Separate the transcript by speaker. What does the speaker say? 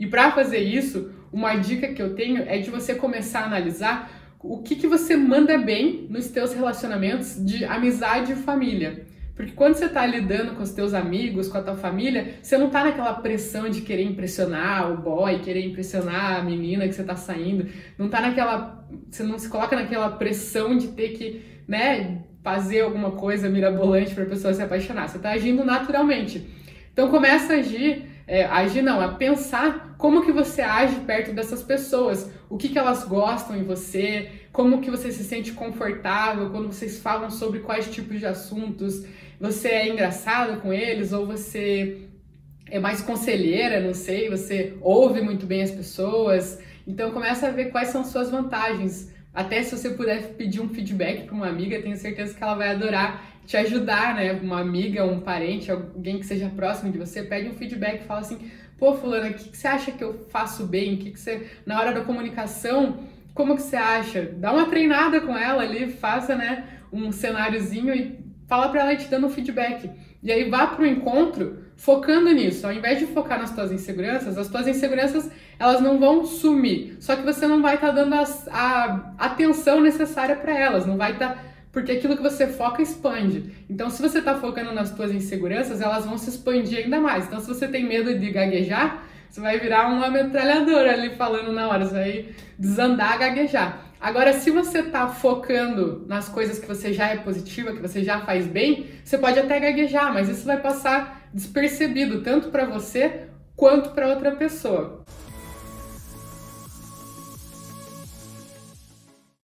Speaker 1: E para fazer isso, uma dica que eu tenho é de você começar a analisar o que, que você manda bem nos teus relacionamentos de amizade e família. Porque quando você está lidando com os teus amigos, com a tua família, você não está naquela pressão de querer impressionar o boy, querer impressionar a menina que você está saindo. Não tá naquela. Você não se coloca naquela pressão de ter que, né, fazer alguma coisa mirabolante para a pessoa se apaixonar. Você está agindo naturalmente. Então começa a agir, é, agir não, a pensar como que você age perto dessas pessoas, o que, que elas gostam em você, como que você se sente confortável quando vocês falam sobre quais tipos de assuntos, você é engraçado com eles ou você é mais conselheira, não sei, você ouve muito bem as pessoas. Então começa a ver quais são suas vantagens. Até se você puder pedir um feedback para uma amiga, tenho certeza que ela vai adorar te ajudar, né? Uma amiga, um parente, alguém que seja próximo de você, pede um feedback fala assim: pô, fulana, o que, que você acha que eu faço bem? O que, que você. Na hora da comunicação, como que você acha? Dá uma treinada com ela ali, faça, né, um cenáriozinho e fala para ela te dando um feedback. E aí vá para o encontro focando nisso. Ao invés de focar nas tuas inseguranças, as tuas inseguranças elas não vão sumir. Só que você não vai estar tá dando a, a, atenção necessária para elas. Não vai estar tá, porque aquilo que você foca expande. Então, se você está focando nas tuas inseguranças, elas vão se expandir ainda mais. Então, se você tem medo de gaguejar, você vai virar uma metralhadora ali falando na hora, você vai desandar, gaguejar. Agora, se você está focando nas coisas que você já é positiva, que você já faz bem, você pode até gaguejar, mas isso vai passar despercebido tanto para você quanto para outra pessoa.